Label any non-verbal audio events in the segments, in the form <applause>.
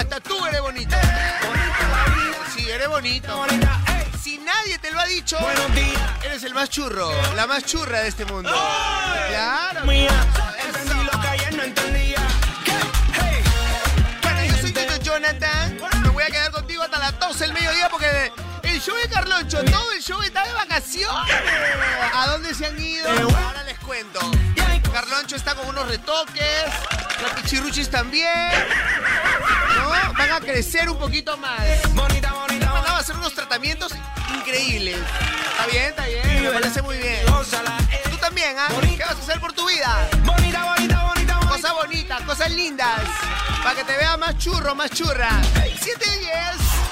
Hasta tú eres bonito. Sí, eres bonito. Si nadie te lo ha dicho, eres el más churro, la más churra de este mundo. Claro. Bueno, yo soy Tito Jonathan. Me voy a quedar contigo hasta las 12 del mediodía porque el show de Carloncho, todo el show está de vacaciones. ¿A dónde se han ido? Ahora les cuento. Carloncho está con unos retoques, los pichiruchis también. Van a crecer un poquito más. Me han mandado a hacer unos tratamientos increíbles. ¿Está bien? ¿Está bien? Me parece muy bien. Tú también, ¿ah? ¿Qué vas a hacer por tu vida? Cosas bonitas, cosas lindas. Para que te vea más churro, más churra. 710.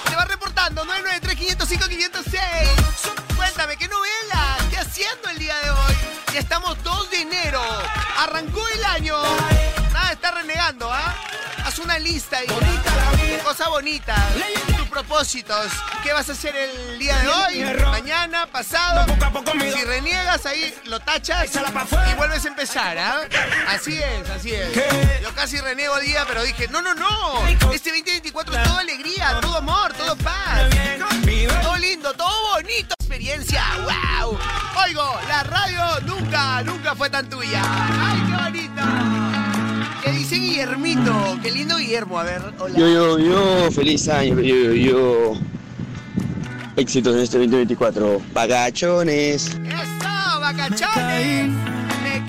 Te va reportando. 993-505-506. Cuéntame, ¿qué novela? ¿Qué haciendo el día de hoy? Ya estamos 2 de enero. Arrancó el año. Nada, está renegando, ¿ah? Haz una lista ahí. Cosas bonitas. Tus propósitos. ¿Qué vas a hacer el día de hoy? Mañana, pasado. Si reniegas ahí, lo tachas y vuelves a empezar, ¿ah? Así es, así es. Yo casi reniego día, pero dije, no, no, no. Este 2024 es todo alegría, todo amor, todo paz. Todo lindo, todo bonito. Experiencia, wow. Oigo, la radio nunca, nunca fue tan tuya. Ay, qué bonito. ¿Qué dice Guillermito? Qué lindo Guillermo, a ver, hola. Yo, yo, yo, feliz año, yo, yo, yo. Éxitos en este 2024. Pagachones. ¡Eso, vacachones!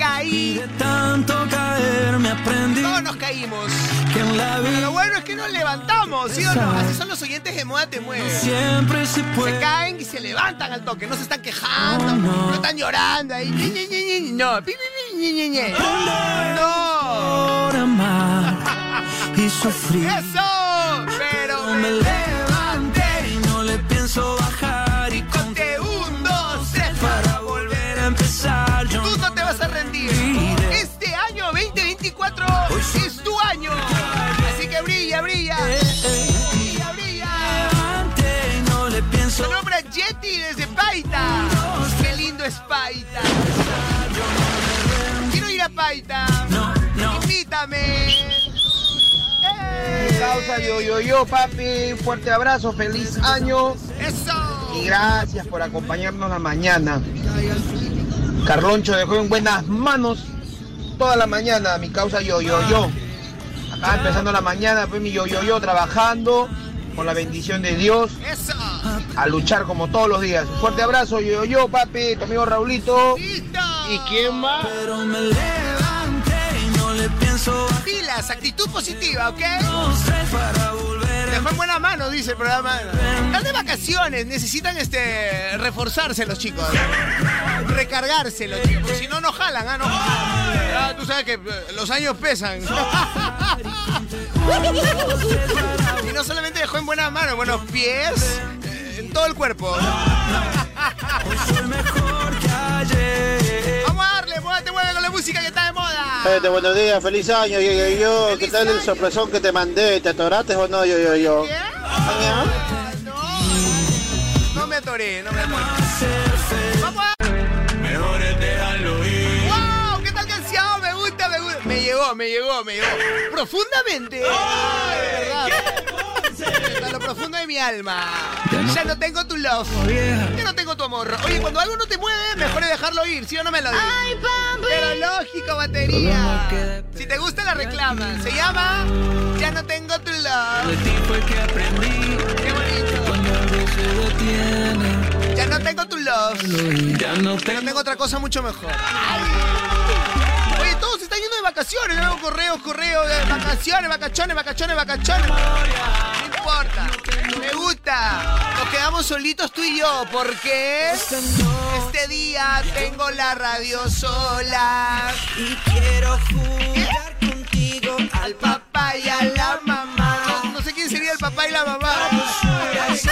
Me caí. tanto caer me aprendí Todos nos caímos. que en la Pero vida lo bueno es que nos levantamos, ¿sí o no? Así son los oyentes de Moda Te Mueve. siempre se Se puede. caen y se levantan al toque, no se están quejando, Oh, no. no están llorando ahí. No. No. Amar <laughs> y sufrir. Eso, pero No me es Paita. Quiero ir a Paita. No, no. Invítame. Causa yo, yo, yo, papi. Fuerte abrazo, feliz año Eso. y gracias por acompañarnos la mañana. Carloncho dejó en buenas manos toda la mañana, mi causa yo, yo, yo. Acá empezando la mañana, pues mi yo, yo, yo, trabajando con la bendición de Dios, a luchar como todos los días. Fuerte abrazo, yo, yo, yo, papi, tu amigo Raulito. Listo. ¿Y quién más? Pero me levanté y no le pienso. Pilas, actitud positiva, ¿ok? Tres para volver a Dejó en buena mano, dice el programa. Están de vacaciones, necesitan este reforzarse los chicos. Recargarse los chicos. Si no, no jalan, ¿ah? No. Ah, tú sabes que eh, los años pesan. <laughs> y no solamente dejó en buenas manos, buenos pies, eh, en todo el cuerpo. <laughs> Vamos a darle, muévete, mueve con la música que está de moda. Gente, buenos días, feliz año, yo, yo, yo. ¿Qué tal el año. sorpresón que te mandé? ¿Te atoraste o no, yo, yo, yo? ¿Qué? No. No me atoré, no me atoré. Llegó, me llegó, me llegó. Profundamente. De verdad. A lo profundo de mi alma. Ya no tengo tu love. Ya no tengo tu amor. Oye, cuando algo no te mueve, mejor es dejarlo ir, ¿sí o no me lo dices? Pero lógico, batería. Si te gusta, la reclama. Se llama Ya no tengo tu De love. ti fue que aprendí Qué bonito. cuando algo se detiene. Ya no tengo tu love. Ya no Pero tengo tengo otra cosa mucho mejor. Todos vacaciones. Luego correos, correos, de vacaciones, vacaciones, vacaciones, vacaciones. No importa. Me gusta. Nos quedamos solitos tú y yo porque este día tengo la radio sola. Y quiero jugar contigo Al papá y a la mamá. No, no sé quién sería el papá y la mamá. Eso, <laughs>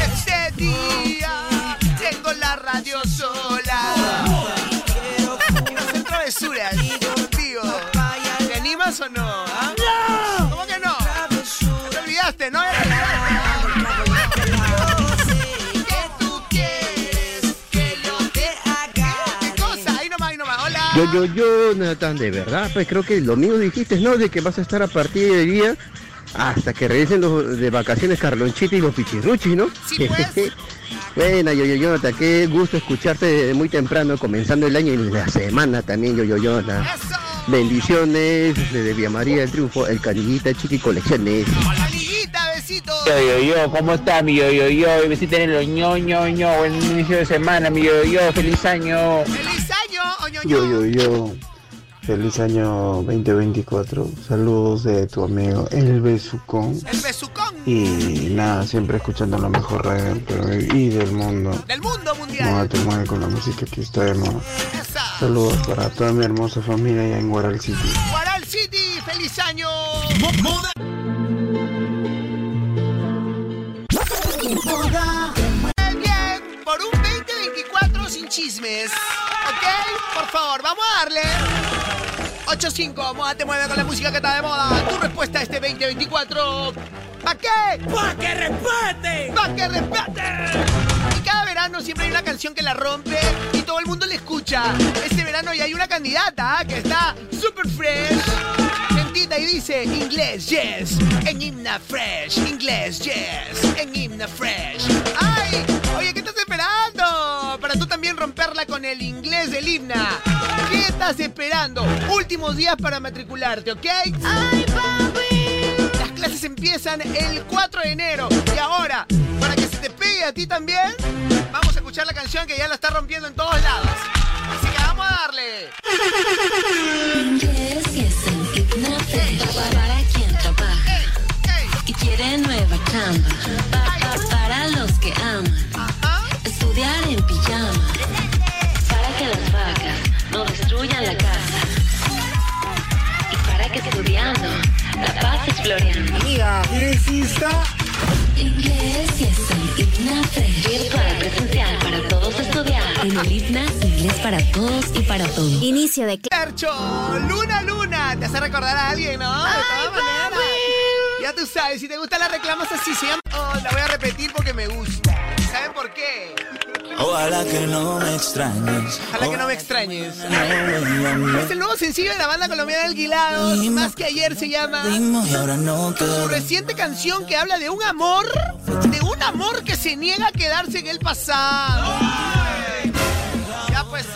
Este día tengo la radio sola. Travesuras contigo. ¿Te animas o no? ah? ¿Cómo que no? ¿Te olvidaste, no? Ya te olvidaste. ¿Qué tú quieres que yo te haga? ¿Qué cosa? Ahí nomás, ahí nomás. Hola. Yo, yo, yo, Nathan, de verdad, pues creo que lo mismo dijiste, ¿no? De que vas a estar a partir de día hasta que regresen los de vacaciones Carlonchita y los Pichirruchis, ¿no? Sí, pues. <laughs> Bueno, yo, yo, Jonathan, qué gusto escucharte desde muy temprano, comenzando el año y la semana también, yo, yo, Jonathan. Eso. Bendiciones desde Vía María del Triunfo, el Canillita Chiqui Colecciones. Amiguita, besitos. Yo, yo, yo, ¿cómo está mi yo, yo, yo? Besito en el ño, ño, ño, buen inicio de semana, mi yo, yo, feliz año. ¡Feliz año, oñoño! Yo, yo, yo. Feliz año 2024. Saludos de tu amigo El Besucón. El besucón Y nada, siempre escuchando la mejor radio del Perú y del mundo. del mundo mundial. Moda te mueve con la música que está de moda. Saludos para toda mi hermosa familia allá en Guaral City. Guaral City, feliz año. Bien, por un 2024 sin chismes. ¿Ok? Por favor, vamos a darle. 8-5, Moda te mueve con la música que está de moda. Tu respuesta a este 2024. ¿Pa qué? ¡Pa que respete! ¡Pa que respete! Y cada verano siempre hay una canción que la rompe y todo el mundo le escucha. Este verano ya hay una candidata que está super fresh. Sentita y dice inglés, yes. En himna fresh. Inglés, yes. En himna fresh. ¡Ay! Oye, ¿qué estás esperando? Para tú también romperla con el inglés del himna. ¿Qué estás esperando? Últimos días para matricularte, ¿ok? Las clases empiezan el 4 de enero. Y ahora, para que se te pegue a ti también, vamos a escuchar la canción que ya la está rompiendo en todos lados. Así que vamos a darle. Inglés es el hipnote para quien trabaja y quiere nueva chamba. Pa- pa- para los que aman. Estudiar en pijama. Para que las vacas no destruyan la casa. Y para que estudiando la paz es floreando. Amiga, Inglés y es el hipnote virtual presencial para todos estudiar. En el hipnas inglés para todos y para todos. Inicio de. Percho, Luna Luna, te hace recordar a alguien, ¿no? De todas. Ya tú sabes, si te gusta la reclamas así, se llama... Oh, la voy a repetir porque me gusta. ¿Saben por qué? Ojalá que no me extrañes. Ojalá que no me extrañes. Es el nuevo sencillo de la banda colombiana Alquilados, más que ayer se llama. y ahora no Su reciente canción que habla de un amor, de un amor que se niega a quedarse en el pasado. Ya pues,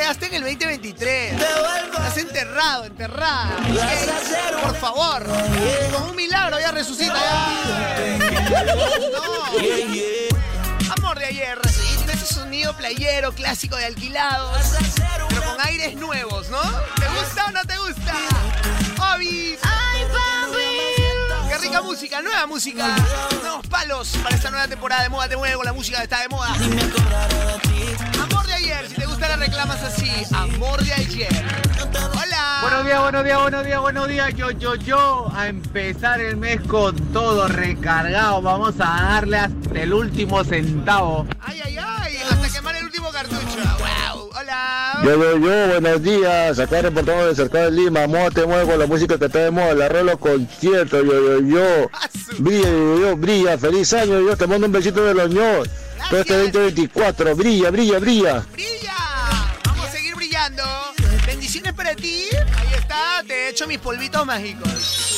quedaste en el 2023. Estás enterrado, enterrada. Por favor, con un milagro ya resucita. Ya. <laughs> No. Amor de ayer. Ese sonido playero clásico de alquilados, pero con aires nuevos, ¿no? ¿Te gusta o no te gusta? Obi. ¡Ay, papi! Qué rica música, nueva música. Nuevos palos para esta nueva temporada de moda. Te muevo con la música que está de moda. Amor de ayer, si te gusta la reclamas así. Amor de ayer. Hola. Buenos días, buenos días, buenos días, buenos días. Yo, yo, yo. A empezar el mes con todo recargado. Vamos a darle hasta el último centavo. Ay, ay, ay. Yo, yo, yo, buenos días. Acá reportamos de cerca de Lima. Moda te mueve con la música que está de moda. La rolo concierto, yo, yo, yo. Brilla, yo, yo, brilla. Feliz año, yo. Te mando un besito de los ños. Todo este 2024. Brilla, brilla, brilla. ¡Brilla! Vamos a seguir brillando. Bendiciones para ti. Ahí está. Te he hecho mis polvitos mágicos.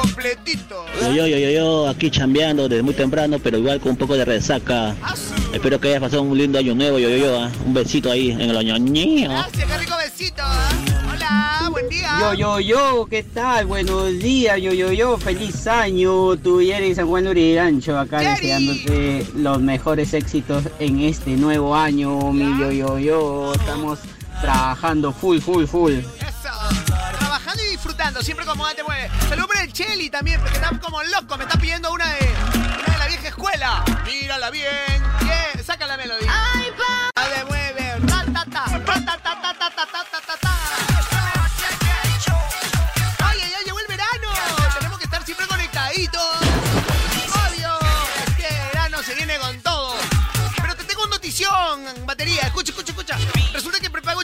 Completito. Yo, yo, yo, yo, yo, aquí chambeando desde muy temprano, pero igual con un poco de resaca. Espero que hayas pasado un lindo año nuevo, yo, yo, yo. ah. Un besito ahí en el año. Gracias, qué rico besito. Hola, buen día. Yo, yo, yo, ¿qué tal? Buenos días, yo, yo, yo, feliz año. Tú y Eric San Juan Urirancho, acá deseándote los mejores éxitos en este nuevo año, mi yo, yo, yo. Estamos trabajando full, full, full. Siempre como te mueve. Saludos por el Cheli también, porque está como loco. Me está pidiendo una de, una de la vieja escuela. Mírala bien. Saca la melodía. Ay, pa. Te mueve. Ratata, ratata, ratata, ratata. Ay,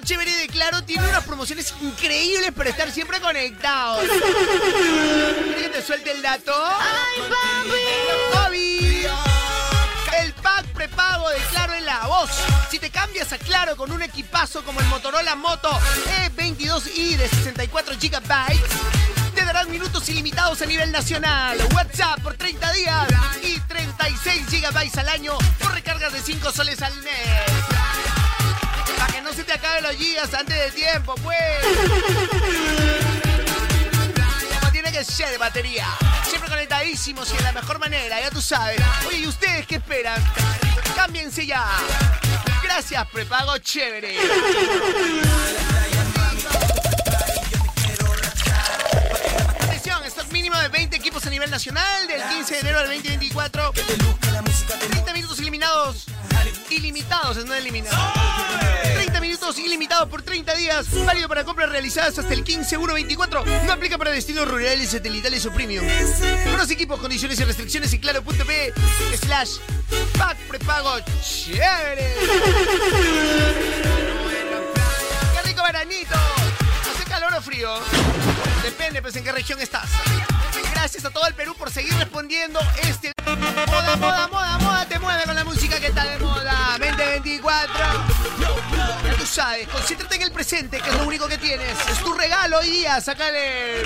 chévere de Claro tiene unas promociones increíbles para estar siempre conectados. <laughs> ¿Quieres que te suelte el dato? ¡Ay, papi! El pack prepago de Claro en la voz. Si te cambias a Claro con un equipazo como el Motorola Moto E22i de 64 GB, te darán minutos ilimitados a nivel nacional. WhatsApp por 30 días y 36 GB al año por recargas de 5 soles al mes. Se te acaben los gigas antes de tiempo, pues. Tiene que ser de batería. Siempre conectadísimos y de la mejor manera, ya tú sabes. Oye, ¿y ustedes qué esperan? Cámbiense ya. Gracias, prepago chévere. Stock mínimo de 20 equipos a nivel nacional del 15 de enero del 2024. 30 minutos eliminados. Ilimitados, no eliminados. 30 minutos ilimitados por 30 días. Válido para compras realizadas hasta el 15 1 24. No aplica para destinos rurales, satelitales o premium. Los equipos, condiciones y restricciones en claro.p slash pack prepago chévere. ¡Qué rico veranito! ¿Hace calor o frío? Depende, pues, en qué región estás. Gracias a todo el Perú por seguir respondiendo este... Moda, moda, moda, moda, te mueve con la música que está de moda. 2024. Sabes, concéntrate en el presente, que es lo único que tienes. Es tu regalo hoy día, sácale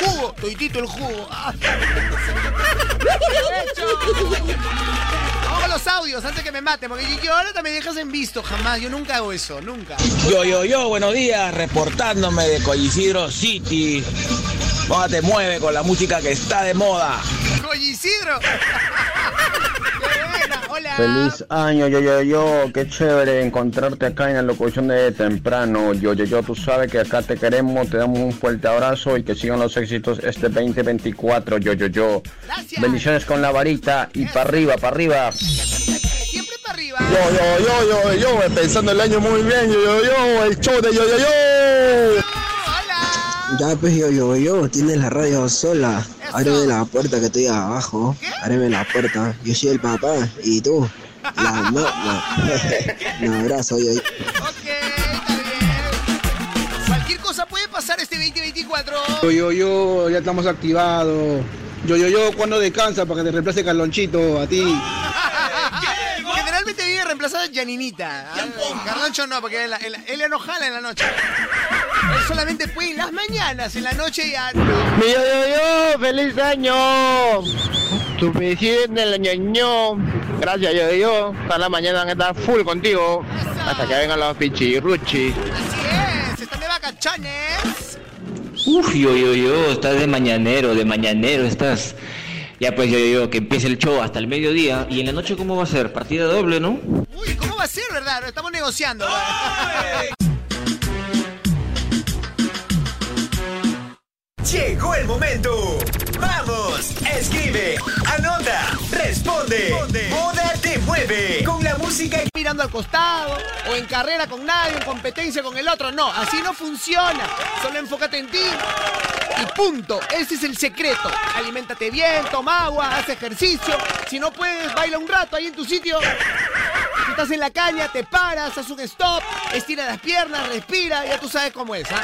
jugo. Toitito el jugo. Ah. <laughs> Vamos con los audios antes que me maten, porque yo ahora también dejas en visto, jamás. Yo nunca hago eso, nunca. Yo, yo, yo, buenos días, reportándome de Collisidro City. Moda te mueve con la música que está de moda. Collisidro. Hola. Feliz año, yo, yo, yo, qué chévere encontrarte acá en la locución de temprano. Yo, yo, yo, tú sabes que acá te queremos, te damos un fuerte abrazo y que sigan los éxitos este 2024. Yo, yo, yo. Bendiciones con la varita y para arriba, para arriba. Siempre para arriba. Yo, yo, yo, yo, yo, pensando el año muy bien, yo, yo, yo, el show de yo, yo, yo. Ya pues yo, yo, yo, tienes la radio sola. Ábreme la puerta que estoy abajo. Ábreme la puerta. Yo soy el papá y tú. La <laughs> mamá. <laughs> Un abrazo, yo. Cualquier cosa puede pasar este 2024. Yo, yo, yo, ya estamos activados. Yo, yo, yo, cuando descansa para que te reemplace Carlonchito a ti? Generalmente viene reemplazada Janinita. Carloncho no, porque él, él, él no jala en la noche. Él solamente puede en las mañanas, en la noche ya no. Mi yo, yo, yo, feliz año. Tu presidente del ñoño. Gracias, yo, yo. Hasta la mañana van a estar full contigo. Hasta que vengan los pichirruchis. Así es, están de vacaciones. Uf, yo, yo, yo, estás de mañanero, de mañanero estás. Ya pues yo, yo, que empiece el show hasta el mediodía. ¿Y en la noche cómo va a ser? Partida doble, ¿no? Uy, ¿cómo va a ser, verdad? Lo estamos negociando. Llegó el momento. Vamos, escribe, anota, responde. Moda te mueve con la música. Mirando al costado, o en carrera con nadie, en competencia con el otro. No, así no funciona. Solo enfócate en ti. Y punto. Ese es el secreto. Aliméntate bien, toma agua, haz ejercicio. Si no puedes, baila un rato ahí en tu sitio. Si estás en la caña, te paras, haz un stop, estira las piernas, respira, ya tú sabes cómo es, ¿ah?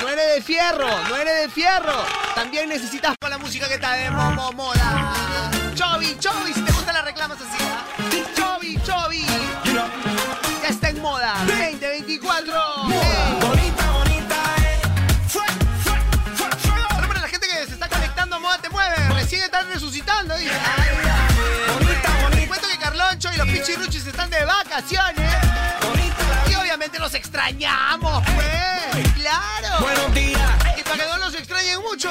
No eres de fierro, no eres de fierro. También necesitas con la música que está de momo moda. Chobi, Chobi, si te gusta la reclamas así, Pichirruchis están de vacaciones. Y obviamente los extrañamos, pues. Claro. Buenos días. Y para que no los extrañen mucho.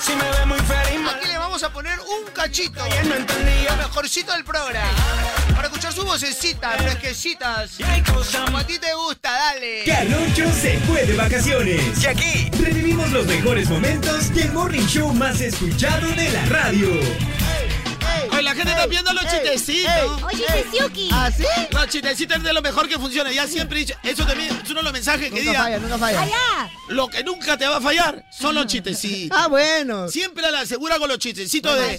Si me ve muy feliz, Aquí le vamos vamos a poner un cachito. Lo mejorcito del programa. Para escuchar su vocecita, fresquecitas. Como a ti te gusta, dale. Carloncho se fue de vacaciones. Y aquí revivimos los mejores momentos del morning show más escuchado de la radio. Oye, la gente está viendo los chistecitos. Oye, Tetsuki. ¿Ah, sí? Los chistecitos es de lo mejor que funciona. Ya siempre he dicho, eso también es uno de los mensajes que Nunca diga. falla, nunca falla. Allá. Lo que nunca te va a fallar son los chistecitos. Ah, bueno. Siempre a la segura con los chistecitos de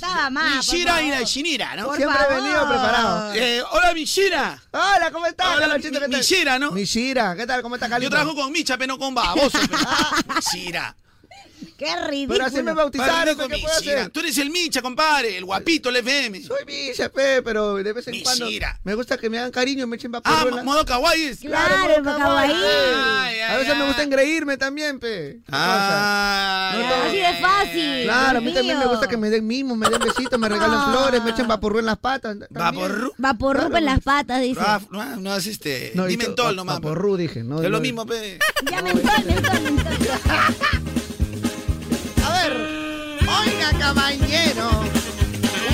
Mishira y favor. la Shinira, ¿no? Por Siempre he venido preparado. Eh, hola, Mishira. Hola, ¿cómo estás? Hola, Carlonchito? ¿Qué tal? Mishira, ¿no? Mishira, ¿qué tal? ¿Cómo estás, Yo Carlito? trabajo con Micha, pero no con baboso. pero- <laughs> Mishira. Qué ridículo. Pero así me bautizaron, ¿qué con puedo hacer? Tú eres el Micha, compadre, el guapito, el FM. Soy Misha, pe, pero de vez en cuando me gusta que me hagan cariño, me echen Ah, vaporruela. modo kawaii. es. Claro, modo kawaii. A veces me gusta engreírme también, pe. ¿Qué Ah, No. Así de fácil. Claro, a mí también me gusta que me den mimos, me den besitos, me regalen Ah. flores, me echen vaporru en las patas. Vaporru. Vaporrup Claro, en las patas, dice. Ah, No, no, no es este. Dimentol to- nomás. Vaporru, dije. No, Es lo mismo, pe. Ya mentol, mentol, mentol. <laughs> Oiga, caballero.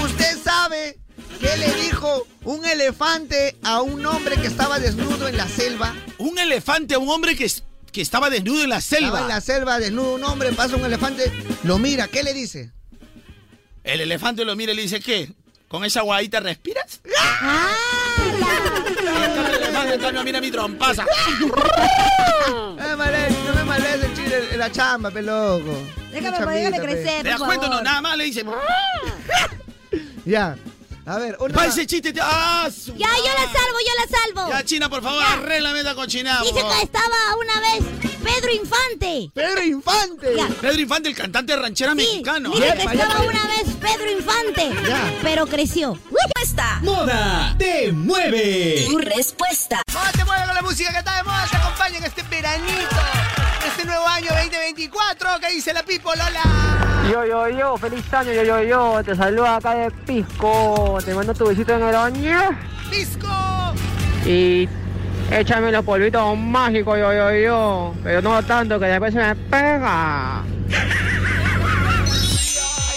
¿Usted sabe qué le dijo un elefante a un hombre que estaba desnudo en la selva? Un elefante a un hombre que, que estaba desnudo en la Estaba selva. en la selva desnudo un hombre, pasa un elefante, lo mira, ¿qué le dice? El elefante lo mira y le dice, ¿qué? ¿Con esa guadita respiras? ¡Ah! El elefante mira mi trompaza. <laughs> No me no me en la chamba, pe loco. Déjame, Chambita, déjame crecer, ¿Te das cuenta? No, nada más le dice. <laughs> Ya. A ver, una... Va ese chiste. te- ¡Ah! su Ya, yo la salvo, yo la salvo. Ya, China, por favor, Ya. arréglame esta cochinada. Dice que estaba una vez Pedro Infante. Pedro Infante. Ya. Pedro Infante, el cantante ranchera Sí, mexicano. ¿eh? que estaba una vez Pedro Infante, Ya. pero creció. Respuesta. Moda te mueve. Tu respuesta. Moda te mueve con la música que está de moda, te acompaña en este veranito, en este nuevo año 2024. ¿Qué dice la Pipo, Lola? Yo, yo, yo, feliz año, yo, yo, yo, te saluda acá de Pisco, te mando tu besito en el oño ¡Disco! y échame los polvitos mágicos, yo, yo, yo, pero no tanto que después se me pega. Ahí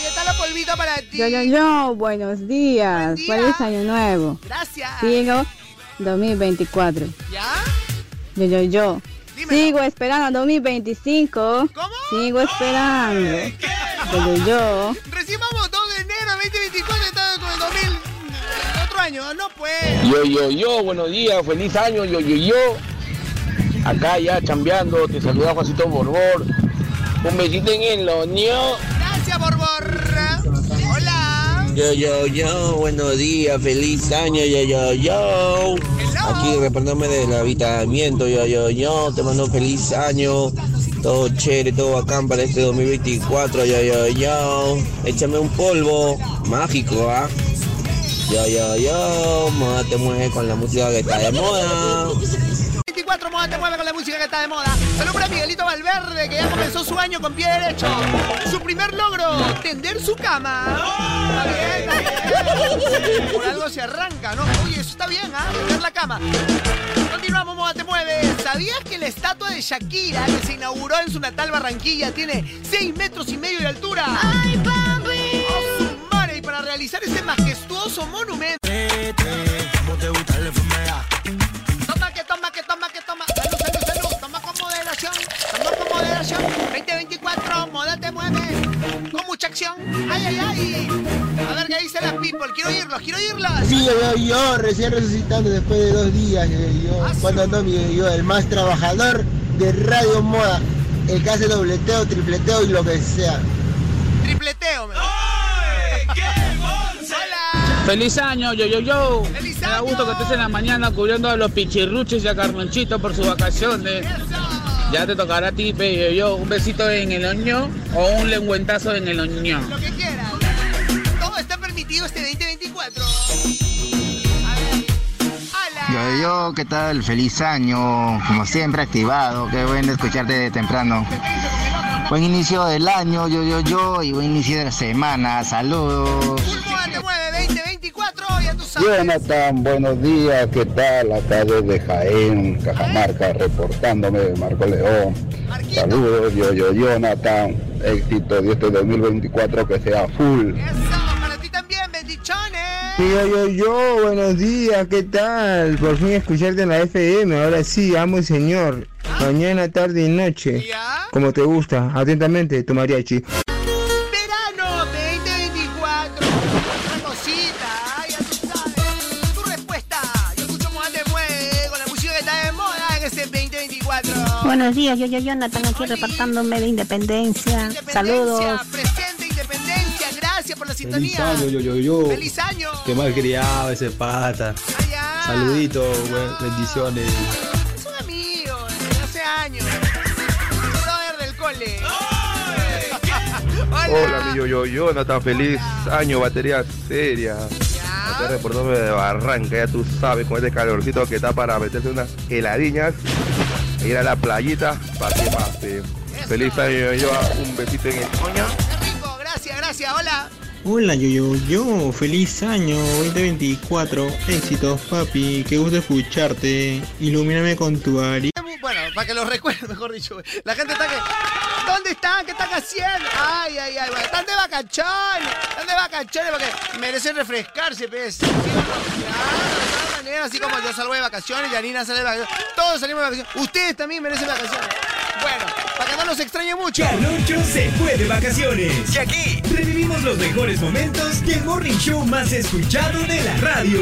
está la polvita para ti. Yo, yo, yo, buenos días. Buen día. Feliz año nuevo. Gracias. Sigo 2024. ¿Ya? Yo, yo, yo. Dímelo. Sigo esperando 2025. ¿Cómo? Sigo esperando. Yo, yo, no. Yo, yo, yo, buenos días, feliz año, yo, yo, yo. Acá ya chambeando, te saluda Juancito Borbor. Un besito en el oño. Gracias, Borbor. Hola. Yo, yo, yo, buenos días, feliz año, yo, yo, yo. Aquí reportándome del habitamiento, yo, yo, yo. Te mando feliz año. Todo chévere, todo bacán para este 2024, yo, yo, yo. Échame un polvo mágico, ¿ah? Yo, yo, yo. Moda te mueve con la música que está de moda. 24 moda te mueve con la música que está de moda. Saludos para Miguelito Valverde, que ya comenzó su año con pie derecho. Su primer logro, tender su cama. Está bien, está bien. Por algo se arranca, ¿no? Oye, eso está bien, ¿ah? Tender la cama. Continuamos, moda te mueve. ¿Sabías que la estatua de Shakira, que se inauguró en su natal Barranquilla, tiene 6 metros y medio de altura? ¡Ay! Realizar ese majestuoso monumento. Toma que toma que toma que toma. Salud, salud, salud. Toma con moderación. Toma con moderación. 2024, moda te mueve. Con mucha acción. Ay, ay, ay. A ver qué dice las people. Quiero oírlos, quiero oírlos. Sí, yo, yo, yo, recién resucitando después de dos días, yo, yo, cuando ando mi yo, yo, el más trabajador de Radio Moda, el que hace dobleteo, tripleteo y lo que sea. Tripleteo, me. Feliz año, yo, yo, yo. ¡Feliz Me da gusto que estés en la mañana cubriendo a los pichirruches y a Carmenchito por sus vacaciones. Ya te tocará a ti, pe, yo, yo. Un besito en el oño o un lengüentazo en el oño. Lo que quieras. Todo está permitido este 2024. Yo, yo, ¿qué tal? Feliz año, como siempre activado, qué bueno escucharte de temprano. Buen inicio del año, yo, yo, yo, y buen inicio de la semana, saludos. Jonathan, buenos días, ¿qué tal? Acá desde Jaén, Cajamarca, reportándome de Marco León. Saludos, yo, yo, Jonathan. Éxito de este 2024 que sea full. Para ti también, bendiciones. Yo, yo, yo, buenos días, ¿qué tal? Por fin escucharte en la FM, ahora sí, amo el señor. Mañana, tarde y noche. Como te gusta, atentamente, tu mariachi. Buenos días, yo, yo, Jonathan, aquí repartándome de independencia. Saludos. Presente, independencia. Gracias por la Feliz sintonía. año, yo, yo, yo. Feliz año. Qué mal criado ese pata. Saluditos, güey, bendiciones. Es un amigo hace años. Un brother del cole. Hola, mi yo, yo, Jonathan, feliz año, batería seria. Acá reportándome de Barranca, ya tú sabes, con este calorcito que está para meterse unas heladiñas ir a la playita para que pase. Feliz año, yo, un besito en el coño. Rico, gracias, gracias. Hola. Hola, yo, yo, yo, feliz año 2024. Éxitos, papi, qué gusto escucharte. Ilumíname con tu ari. Bueno, para que lo recuerden, <laughs> mejor dicho. La gente está que. ¿Dónde están? ¿Qué están haciendo? Ay, ay, ay, güey. Están de vacaciones. Están de vacaciones porque merecen refrescarse, pues. ¿Sí o no? Así como yo salgo de vacaciones, Yanina sale de vacaciones. Todos salimos de vacaciones. Ustedes también merecen vacaciones. Bueno, para que no nos extrañe mucho. Carloncho se fue de vacaciones. Y aquí revivimos los mejores momentos del morning show más escuchado de la radio.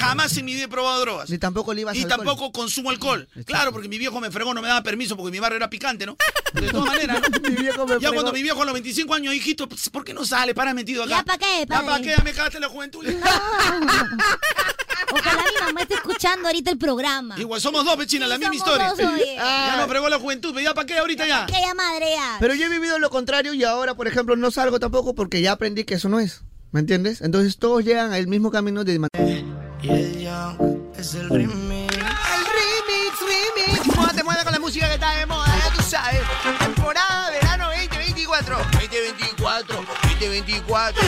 Jamás en mi vida he probado drogas. Ni tampoco le ibas Y alcohol. tampoco consumo alcohol. Claro, porque mi viejo me fregó, no me daba permiso porque mi barrio era picante, ¿no? De todas <laughs> maneras, ¿no? Mi viejo me Ya fregó. cuando mi viejo a los 25 años, hijito, pues, ¿por qué no sale? Para metido acá. ¿Ya pa' qué, Ya para qué, ya me cagaste la juventud. <laughs> Ojalá mi mamá esté escuchando ahorita el programa. Igual somos dos, vecina, la misma historia. dos, oye. <laughs> Ya nos fregó la juventud, pero ya para qué ahorita ya. Aquella madre ya. Pero yo he vivido lo contrario y ahora, por ejemplo, no salgo tampoco porque ya aprendí que eso no es. ¿Me entiendes? Entonces todos llegan al mismo camino de... Y el young es el remix. El remix, remix. Moda te mueve con la música que está de moda, ya tú sabes. Temporada verano 2024. 2024, 2024.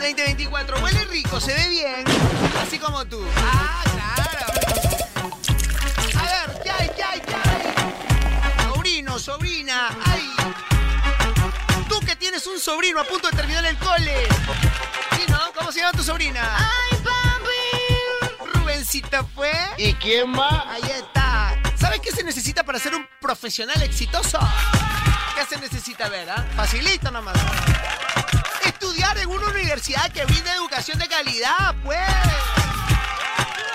Me gusta el 2024. Huele rico, se ve bien. Así como tú. Ah, claro. A ver, ¿qué hay, qué hay, qué hay? Sobrino, sobrina. Ay. Tú que tienes un sobrino a punto de terminar el cole. ¿Sí, no? ¿Cómo se llama tu sobrina? Ay, papi. Rubencita fue. ¿Y quién más? Ahí está. ¿Sabes qué se necesita para ser un profesional exitoso? ¿Qué se necesita ver, ah? Facilito nomás. Estudiar en una universidad que brinde educación de calidad, pues.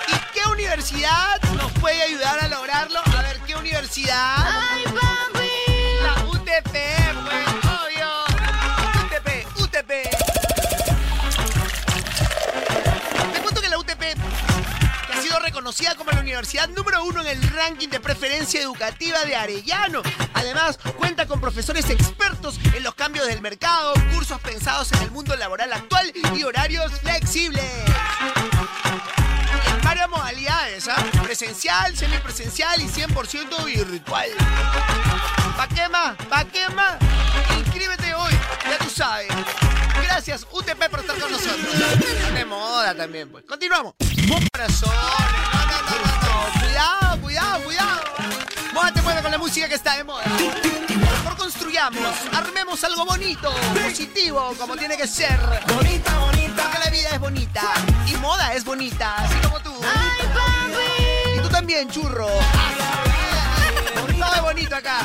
¿Y qué universidad nos puede ayudar a lograrlo? A ver, ¿qué universidad? ¡Ay, papi! Reconocida como la universidad número uno en el ranking de preferencia educativa de Arellano. Además, cuenta con profesores expertos en los cambios del mercado, cursos pensados en el mundo laboral actual y horarios flexibles. Varias modalidades, ¿ah? Presencial, semipresencial y 100% virtual. ¿Pa' qué más? ¿Pa' qué más? Inscríbete hoy, ya tú sabes. Gracias, UTP, por estar con nosotros. <laughs> De moda también, pues. Continuamos. Corazones, no, no, no, no, no. Cuidado, cuidado, cuidado. Moda te mueve con la música que está de moda. Mejor construyamos, armemos algo bonito, positivo, como tiene que ser. Bonita, bonita. Porque la vida es bonita. Y moda es bonita, así como tú. ¡Ay, papi! Y tú también, churro. Todo es bonito acá.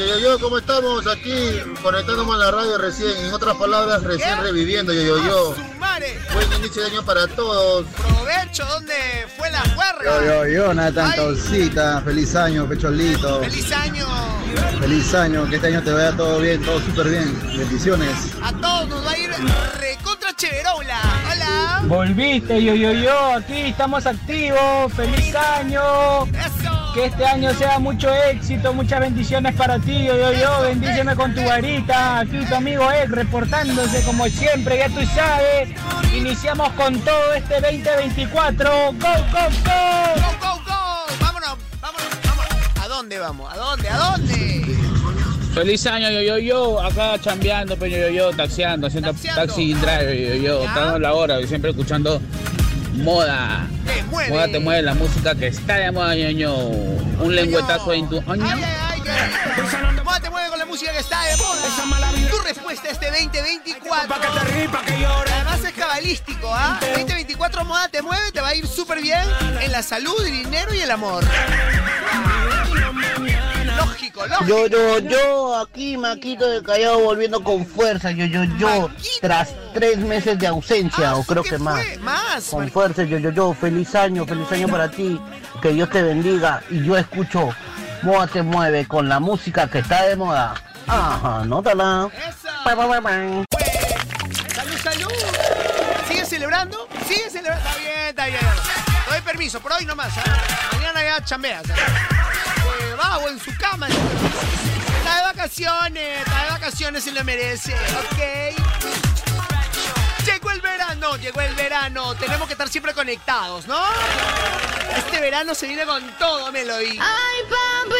Yo, yo, yo, ¿cómo estamos aquí? Conectándonos a la radio recién, en otras palabras, recién ¿Qué? reviviendo, yo, yo, yo. Buen inicio de año para todos. Provecho, ¿dónde fue la guerra? Yo, yo, Jonathan, Ay. Causita, feliz año, pecholito. ¡Feliz año! Feliz año, que este año te vaya todo bien, todo súper bien. Bendiciones. A todos nos va a ir recontra cheverola. Hola. Volviste, yo, yo, yo, aquí estamos activos, feliz año. Que este año sea mucho éxito, muchas bendiciones para ti, yo, yo, yo, bendíceme con tu varita. Aquí tu amigo Ed reportándose como siempre, ya tú sabes. Iniciamos con todo este 2024. ¡Go, go, go! ¡Go, go, go! Vámonos, vámonos, vámonos. ¿A dónde vamos? ¿A dónde? ¿A dónde? Feliz año, yo, yo, yo, acá chambeando, pero yo, yo, taxiando, haciendo taxi driver, yo, yo, estamos a la hora, siempre escuchando moda. Te mueve. Moda te mueve la música que está de moda, yo. Un lengüetazo en tu año. Moda te mueve con la música que está de moda. Tu respuesta este 2024. Además es cabalístico, ¿ah? 2024 Moda te mueve, te va a ir súper bien en la salud, el dinero y el amor. Lógico, lógico. Yo, yo, yo, aquí Maquito de Callao volviendo con fuerza, yo, yo, yo, tras tres meses de ausencia, o creo que más. Más. Con fuerza, yo, yo, yo, feliz año, feliz año para ti, que Dios te bendiga, y yo escucho Moda te mueve con la música que está de moda. Ajá, nótala. Pa, pa, pa, pa. Salud, salud. ¿Sigue celebrando? ¿Sigue celebrando? Está bien, está bien. Te doy permiso, por hoy nomás. ¿ah? Mañana ya chambeas. ¿ah? Eh, vago en su cama. Está de vacaciones, está de vacaciones y lo merece. Ok. Llegó el verano, llegó el verano. Tenemos que estar siempre conectados, ¿no? Este verano se viene con todo, Melody. ¡Ay, papi!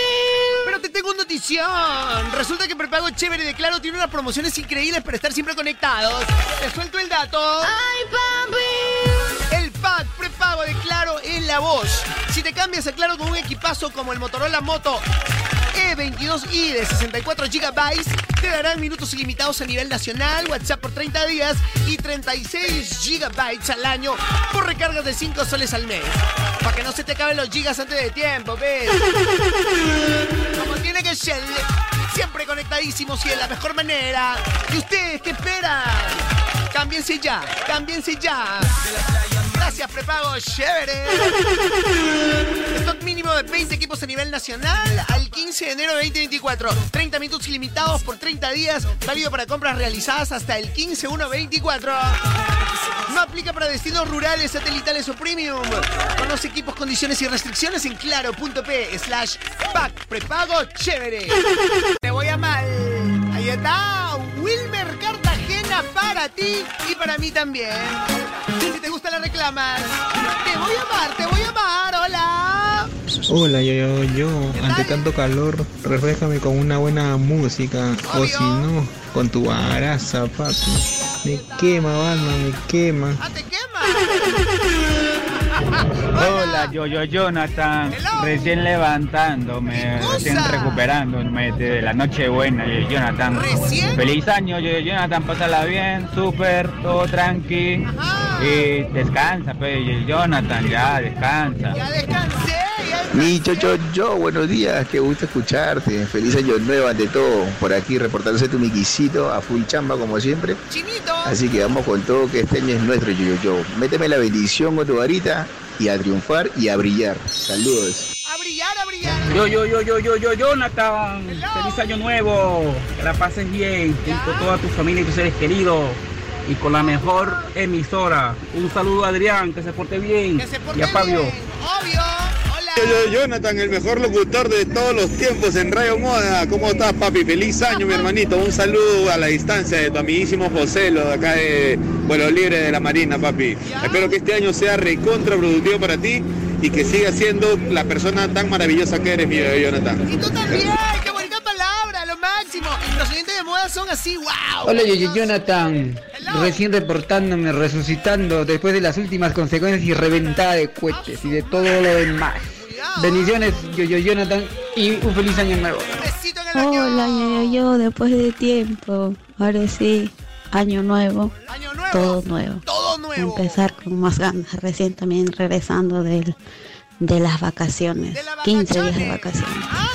Pero te tengo una notición. Resulta que Prepago Chévere de Claro tiene unas promociones increíbles para estar siempre conectados. Te suelto el dato. ¡Ay, papi! De Claro en la voz. Si te cambias a Claro con un equipazo como el Motorola Moto E22i de 64 GB, te darán minutos ilimitados a nivel nacional, WhatsApp por 30 días y 36 GB al año por recargas de 5 soles al mes. Para que no se te acaben los gigas antes de tiempo, ¿ves? Como tiene que ser. Siempre conectadísimos y de la mejor manera. ¿Y ustedes qué esperan? Cámbiense ya, cámbiense ya. Gracias, prepago, chévere. Stock mínimo de 20 equipos a nivel nacional al 15 de enero de 2024. 30 minutos ilimitados por 30 días, válido para compras realizadas hasta el 15-1-24. No aplica para destinos rurales, satelitales o premium. Conoce equipos, condiciones y restricciones en claro.p slash pack prepago chévere. Te voy a mal. Ahí está, Wilmer Para ti y para mí también. Si te gusta la reclamas, te voy a amar, te voy a amar, hola. Hola, yo, yo, yo. Ante tanto calor, refrescame con una buena música. O si no, con tu baraza, papi. Me quema, Balma, me quema. Hola, yo, yo, Jonathan. Recién levantándome, recién recuperándome de la noche buena, yo, Jonathan. Feliz año, yo, Jonathan. Pásala bien, súper, todo tranqui. Y descansa, pues, yo, Jonathan, ya, descansa. Ya descansé, Mi yo, yo, yo, buenos días, qué gusto escucharte. Feliz año nuevo ante todo. Por aquí reportándose tu miquisito a full chamba como siempre. Así que vamos con todo que este año es nuestro yo, yo, yo. Méteme la bendición con tu varita y a triunfar y a brillar. Saludos. A brillar, a brillar. Yo, yo, yo, yo, yo, yo, Jonathan. Feliz año nuevo. Que la pases bien junto a toda tu familia y tus seres queridos. Y con la mejor emisora. Un saludo a Adrián, que se porte bien. y a Fabio. Obvio. Yo, yo, Jonathan, el mejor locutor de todos los tiempos en Radio Moda. ¿Cómo estás, papi? Feliz año, mi hermanito. Un saludo a la distancia de tu amiguísimo José, lo de acá de Vuelo Libre de la Marina, papi. Espero que este año sea recontraprodutivo para ti y que sigas siendo la persona tan maravillosa que eres, mi bebé Jonathan. Y tú también, qué bonita palabra, lo máximo. Los oyentes de moda son así, wow. Hola, yo, yo, Jonathan. Recién reportándome, resucitando después de las últimas consecuencias y reventada de cohetes y de todo lo demás. Bendiciones, yo, yo, Jonathan, y un feliz año nuevo. Hola, yo, yo, yo, después de tiempo. Ahora sí, año nuevo. Todo nuevo. Todo nuevo. Empezar con más ganas. Recién también regresando del, de las vacaciones. 15 días de vacaciones.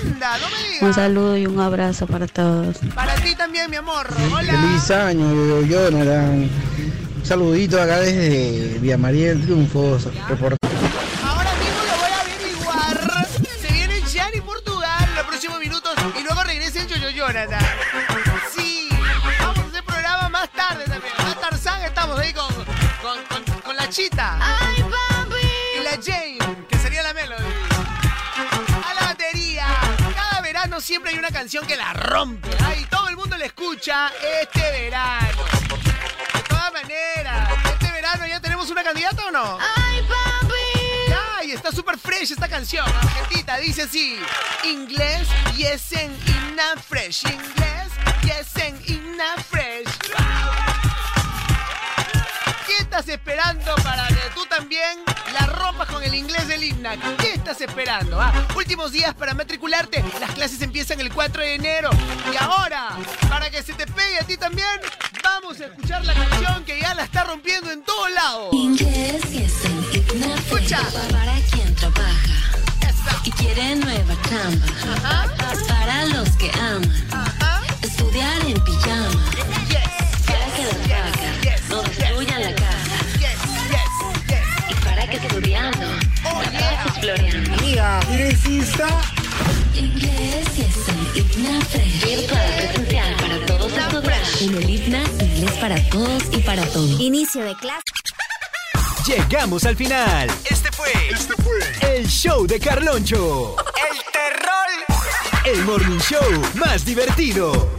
Anda, no me digas. Un saludo y un abrazo para todos. Para ti también, mi amor. Hola. Feliz año, yo, yo, Jonathan. Un saludito acá desde Vía María del Triunfo. report- Jonathan. Sí, vamos a hacer programa más tarde también. Más Tarzán estamos ahí con, con, con, con la chita. ¡Ay, papi! Y la Jane, que sería la Melody. A la batería. Cada verano siempre hay una canción que la rompe. Ay, todo el mundo la escucha este verano. De todas maneras, este verano ya tenemos una candidata o no? ¡Ay, papi! Está súper fresh esta canción. Argentita, dice así. Inglés, yes and ina fresh. Inglés, yes and ina fresh. ¿Qué estás esperando para que tú también la rompas con el inglés del INAC? ¿Qué estás esperando? ah? Últimos días para matricularte. Las clases empiezan el 4 de enero. Y ahora, para que se te pegue a ti también, vamos a escuchar la canción que ya la está rompiendo en todos lados. Inglés y es el Igna Escucha. Para quien trabaja y quiere nueva chamba. Para los que aman estudiar en pijama. Para que la estudiando floreando. Amiga, ¿resista? Inglés y es el Igna Fresh. Virtual presencial para todos estudiar. En el Igna, inglés para todos y para todos. Inicio de clase. Llegamos al final. Este fue, este fue el show de Carloncho. El terror. El morning show más divertido,